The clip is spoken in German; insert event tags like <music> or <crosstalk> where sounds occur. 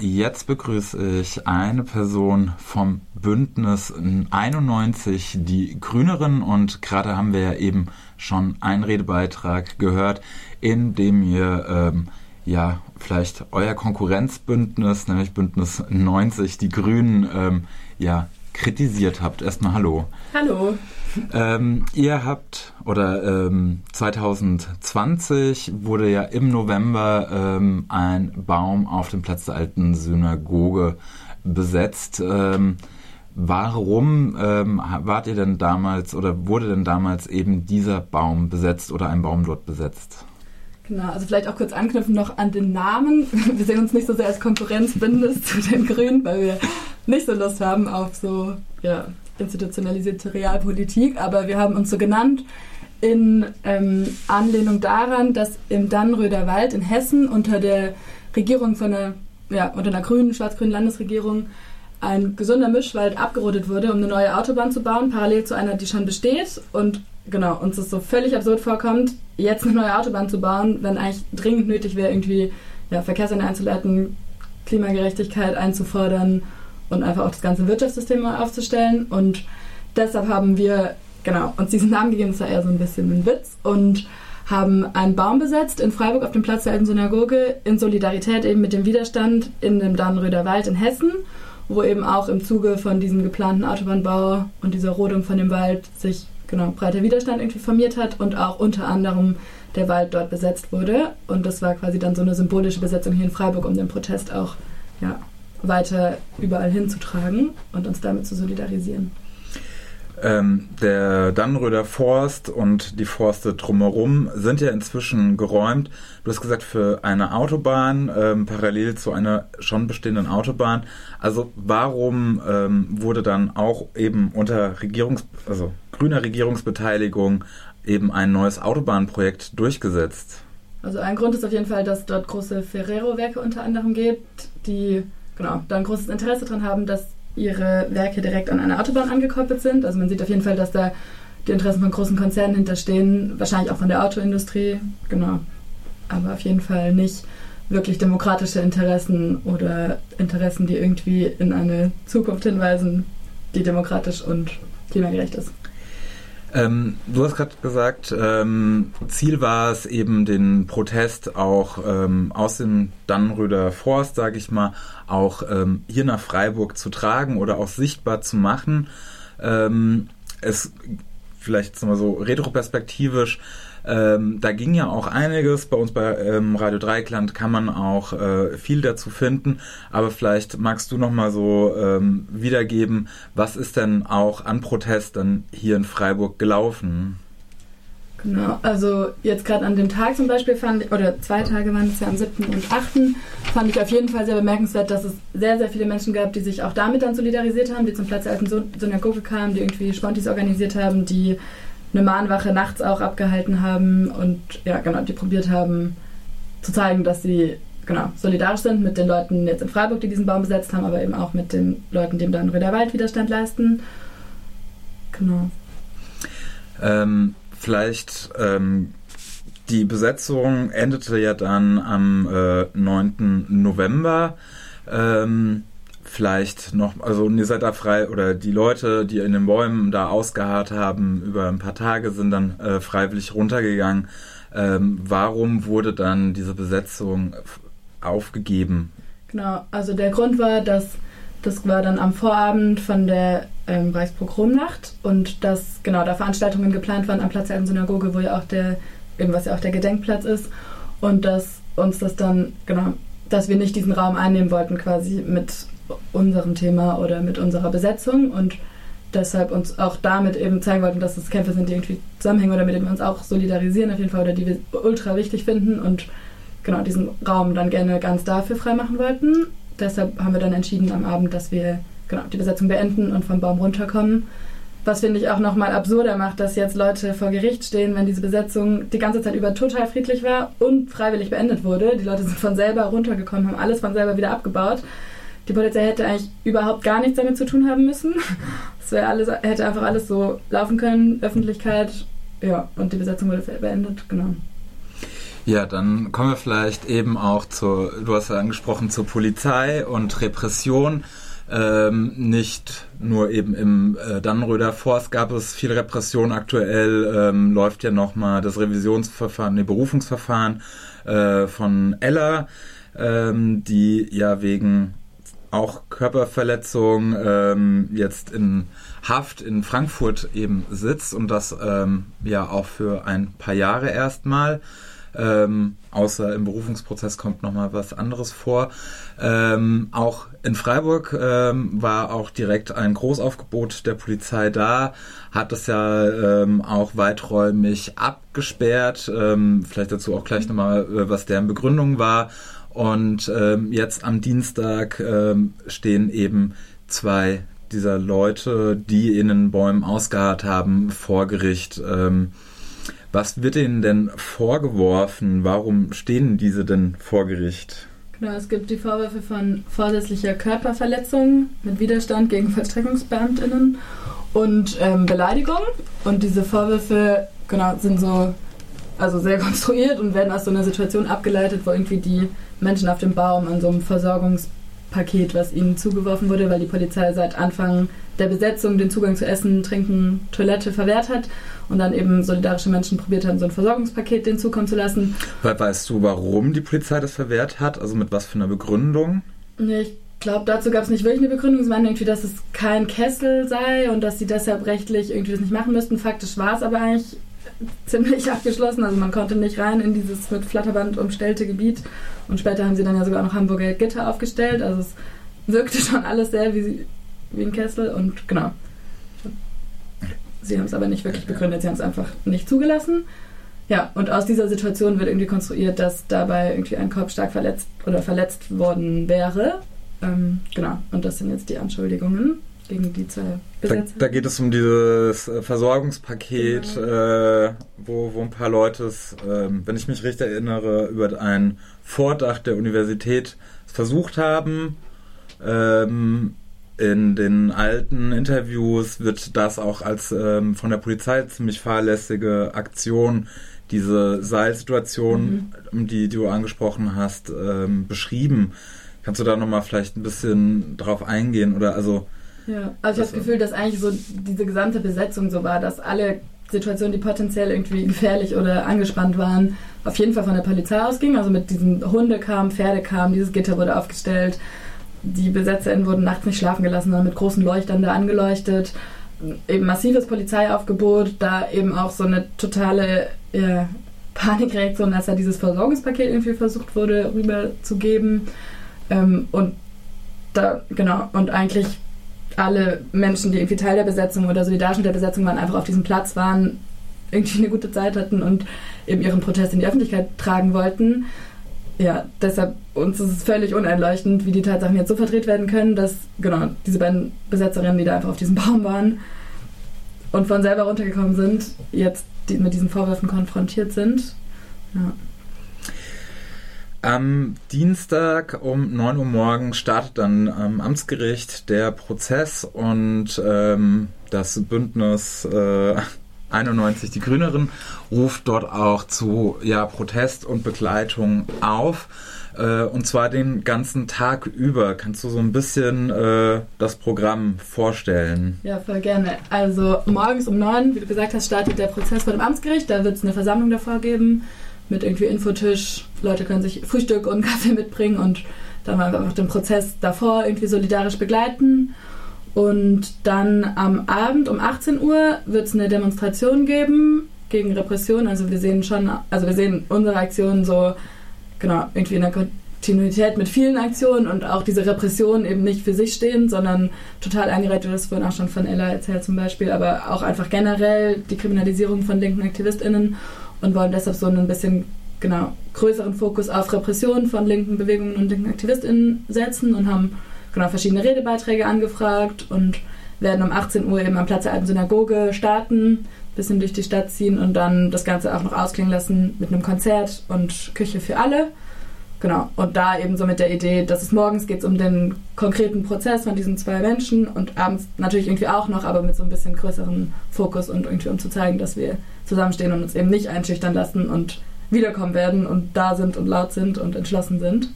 Jetzt begrüße ich eine Person vom Bündnis 91, die Grüneren. Und gerade haben wir ja eben schon einen Redebeitrag gehört, in dem ihr ähm, ja vielleicht euer Konkurrenzbündnis, nämlich Bündnis 90, die Grünen, ähm, ja kritisiert habt. Erstmal Hallo. Hallo. Ähm, ihr habt, oder ähm, 2020 wurde ja im November ähm, ein Baum auf dem Platz der alten Synagoge besetzt. Ähm, warum ähm, wart ihr denn damals oder wurde denn damals eben dieser Baum besetzt oder ein Baum dort besetzt? Genau, also vielleicht auch kurz anknüpfen noch an den Namen. Wir sehen uns nicht so sehr als Konkurrenzbündnis zu den Grünen, weil wir nicht so Lust haben auf so ja, institutionalisierte Realpolitik, aber wir haben uns so genannt in ähm, Anlehnung daran, dass im Dannröder Wald in Hessen unter der Regierung von einer, ja, unter einer grünen, schwarz-grünen Landesregierung ein gesunder Mischwald abgerodet wurde, um eine neue Autobahn zu bauen, parallel zu einer, die schon besteht. Und genau, uns es so völlig absurd vorkommt, jetzt eine neue Autobahn zu bauen, wenn eigentlich dringend nötig wäre, irgendwie ja, Verkehrswende einzuleiten, Klimagerechtigkeit einzufordern und einfach auch das ganze Wirtschaftssystem mal aufzustellen. Und deshalb haben wir genau uns diesen Namen gegeben, das war eher so ein bisschen ein Witz und haben einen Baum besetzt in Freiburg auf dem Platz der alten Synagoge in Solidarität eben mit dem Widerstand in dem Dannröder Wald in Hessen, wo eben auch im Zuge von diesem geplanten Autobahnbau und dieser Rodung von dem Wald sich genau breiter Widerstand irgendwie formiert hat und auch unter anderem der Wald dort besetzt wurde. Und das war quasi dann so eine symbolische Besetzung hier in Freiburg, um den Protest auch ja, weiter überall hinzutragen und uns damit zu solidarisieren. Ähm, der Dannröder Forst und die Forste drumherum sind ja inzwischen geräumt. Du hast gesagt, für eine Autobahn, ähm, parallel zu einer schon bestehenden Autobahn. Also warum ähm, wurde dann auch eben unter Regierungs-, also grüner Regierungsbeteiligung eben ein neues Autobahnprojekt durchgesetzt? Also ein Grund ist auf jeden Fall, dass dort große Ferrero-Werke unter anderem gibt, die genau, da ein großes Interesse daran haben, dass ihre Werke direkt an eine Autobahn angekoppelt sind. Also man sieht auf jeden Fall, dass da die Interessen von großen Konzernen hinterstehen, wahrscheinlich auch von der Autoindustrie, genau. Aber auf jeden Fall nicht wirklich demokratische Interessen oder Interessen, die irgendwie in eine Zukunft hinweisen, die demokratisch und klimagerecht ist. Ähm, du hast gerade gesagt, ähm, Ziel war es eben, den Protest auch ähm, aus dem Dannröder Forst, sage ich mal, auch ähm, hier nach Freiburg zu tragen oder auch sichtbar zu machen. Ähm, es vielleicht mal so retroperspektivisch ähm, da ging ja auch einiges. Bei uns bei ähm, Radio Dreikland kann man auch äh, viel dazu finden. Aber vielleicht magst du noch mal so ähm, wiedergeben, was ist denn auch an Protest dann hier in Freiburg gelaufen? Genau, also jetzt gerade an dem Tag zum Beispiel fand oder zwei Tage waren es ja am 7. und 8. fand ich auf jeden Fall sehr bemerkenswert, dass es sehr, sehr viele Menschen gab, die sich auch damit dann solidarisiert haben, die zum Platz der alten Synagoge kamen, die irgendwie Spontis organisiert haben, die eine Mahnwache nachts auch abgehalten haben und ja, genau, die probiert haben zu zeigen, dass sie genau solidarisch sind mit den Leuten jetzt in Freiburg, die diesen Baum besetzt haben, aber eben auch mit den Leuten, die im Dannröder Wald Widerstand leisten. Genau. Ähm, vielleicht ähm, die Besetzung endete ja dann am äh, 9. November. Ähm, vielleicht noch, also ihr seid da frei oder die Leute, die in den Bäumen da ausgeharrt haben, über ein paar Tage sind dann äh, freiwillig runtergegangen. Ähm, warum wurde dann diese Besetzung aufgegeben? Genau, also der Grund war, dass das war dann am Vorabend von der ähm, Reichspogromnacht und dass genau da Veranstaltungen geplant waren am Platz der Synagoge, wo ja auch der, eben was ja auch der Gedenkplatz ist und dass uns das dann, genau, dass wir nicht diesen Raum einnehmen wollten quasi mit unserem Thema oder mit unserer Besetzung und deshalb uns auch damit eben zeigen wollten, dass es Kämpfe sind, die irgendwie zusammenhängen oder mit denen wir uns auch solidarisieren auf jeden Fall oder die wir ultra wichtig finden und genau diesen Raum dann gerne ganz dafür freimachen wollten. Deshalb haben wir dann entschieden am Abend, dass wir genau die Besetzung beenden und vom Baum runterkommen. Was finde ich auch nochmal absurder macht, dass jetzt Leute vor Gericht stehen, wenn diese Besetzung die ganze Zeit über total friedlich war und freiwillig beendet wurde. Die Leute sind von selber runtergekommen, haben alles von selber wieder abgebaut. Die Polizei hätte eigentlich überhaupt gar nichts damit zu tun haben müssen. Es alles, hätte einfach alles so laufen können, Öffentlichkeit, ja, und die Besetzung wurde beendet, genau. Ja, dann kommen wir vielleicht eben auch zur, du hast ja angesprochen, zur Polizei und Repression. Ähm, nicht nur eben im äh, Dannenröder Forst gab es viel Repression. Aktuell ähm, läuft ja nochmal das Revisionsverfahren, nee, Berufungsverfahren äh, von Ella, ähm, die ja wegen auch Körperverletzung ähm, jetzt in Haft in Frankfurt eben sitzt und das ähm, ja auch für ein paar Jahre erstmal. Ähm, außer im Berufungsprozess kommt nochmal was anderes vor. Ähm, auch in Freiburg ähm, war auch direkt ein Großaufgebot der Polizei da, hat es ja ähm, auch weiträumig abgesperrt. Ähm, vielleicht dazu auch gleich nochmal, äh, was deren Begründung war. Und ähm, jetzt am Dienstag stehen eben zwei dieser Leute, die in den Bäumen ausgeharrt haben, vor Gericht. Ähm, was wird ihnen denn vorgeworfen? Warum stehen diese denn vor Gericht? Genau, es gibt die Vorwürfe von vorsätzlicher Körperverletzung mit Widerstand gegen VollstreckungsbeamtInnen und ähm, Beleidigung. Und diese Vorwürfe genau, sind so also sehr <laughs> konstruiert und werden aus so einer Situation abgeleitet, wo irgendwie die Menschen auf dem Baum an so einem Versorgungs Paket, was ihnen zugeworfen wurde, weil die Polizei seit Anfang der Besetzung den Zugang zu Essen, Trinken, Toilette verwehrt hat und dann eben solidarische Menschen probiert haben, so ein Versorgungspaket denen zukommen zu lassen. Weißt du, warum die Polizei das verwehrt hat? Also mit was für einer Begründung? Nee, ich glaube, dazu gab es nicht wirklich eine Begründung. Sie meinen irgendwie, dass es kein Kessel sei und dass sie deshalb rechtlich irgendwie das nicht machen müssten. Faktisch war es aber eigentlich ziemlich abgeschlossen. Also man konnte nicht rein in dieses mit Flatterband umstellte Gebiet. Und später haben sie dann ja sogar noch Hamburger Gitter aufgestellt. Also es wirkte <laughs> schon alles sehr wie, wie ein Kessel. Und genau. Sie haben es aber nicht wirklich begründet. Sie haben es einfach nicht zugelassen. Ja, und aus dieser Situation wird irgendwie konstruiert, dass dabei irgendwie ein Korb stark verletzt oder verletzt worden wäre. Ähm, genau, und das sind jetzt die Anschuldigungen gegen die zwei Besetzer. Da, da geht es um dieses äh, Versorgungspaket, genau. äh, wo, wo ein paar Leute es, äh, wenn ich mich richtig erinnere, über ein Vordach der Universität versucht haben. Ähm, in den alten Interviews wird das auch als ähm, von der Polizei ziemlich fahrlässige Aktion, diese Seilsituation, mhm. die, die du angesprochen hast, ähm, beschrieben. Kannst du da nochmal vielleicht ein bisschen drauf eingehen? Oder also ja, also ich habe das Gefühl, dass eigentlich so diese gesamte Besetzung so war, dass alle Situationen, die potenziell irgendwie gefährlich oder angespannt waren, auf jeden Fall von der Polizei ausgingen. Also mit diesen Hunde kamen, Pferde kamen, dieses Gitter wurde aufgestellt. Die BesetzerInnen wurden nachts nicht schlafen gelassen, sondern mit großen Leuchtern da angeleuchtet. Eben massives Polizeiaufgebot, da eben auch so eine totale ja, Panikreaktion, als da dieses Versorgungspaket irgendwie versucht wurde rüberzugeben. Ähm, und da, genau, und eigentlich alle Menschen, die irgendwie Teil der Besetzung oder solidarisch mit der Besetzung waren, einfach auf diesem Platz waren, irgendwie eine gute Zeit hatten und eben ihren Protest in die Öffentlichkeit tragen wollten. Ja, deshalb uns ist es völlig uneinleuchtend, wie die Tatsachen jetzt so verdreht werden können, dass genau diese beiden Besetzerinnen, die da einfach auf diesem Baum waren und von selber runtergekommen sind, jetzt mit diesen Vorwürfen konfrontiert sind. Ja. Am Dienstag um 9 Uhr morgens startet dann am Amtsgericht der Prozess und ähm, das Bündnis äh, 91 Die Grüneren ruft dort auch zu ja, Protest und Begleitung auf. Äh, und zwar den ganzen Tag über. Kannst du so ein bisschen äh, das Programm vorstellen? Ja, voll gerne. Also morgens um 9, wie du gesagt hast, startet der Prozess vor dem Amtsgericht. Da wird es eine Versammlung davor geben mit irgendwie Infotisch. Leute können sich Frühstück und <laughs> Kaffee mitbringen und dann mal einfach den Prozess davor irgendwie solidarisch begleiten. Und dann am Abend um 18 Uhr wird es eine Demonstration geben gegen Repression. Also wir sehen schon, also wir sehen unsere Aktionen so, genau, irgendwie in der Kontinuität mit vielen Aktionen und auch diese Repression eben nicht für sich stehen, sondern total eingereiht, das vorhin auch schon von Ella erzählt zum Beispiel, aber auch einfach generell die Kriminalisierung von linken AktivistInnen und wollen deshalb so ein bisschen genau größeren Fokus auf Repression von linken Bewegungen und linken AktivistInnen setzen und haben genau verschiedene Redebeiträge angefragt und werden um 18 Uhr eben am Platz der alten Synagoge starten, bisschen durch die Stadt ziehen und dann das Ganze auch noch ausklingen lassen mit einem Konzert und Küche für alle. Genau. Und da eben so mit der Idee, dass es morgens geht um den konkreten Prozess von diesen zwei Menschen und abends natürlich irgendwie auch noch, aber mit so ein bisschen größeren Fokus und irgendwie um zu zeigen, dass wir zusammenstehen und uns eben nicht einschüchtern lassen und wiederkommen werden und da sind und laut sind und entschlossen sind.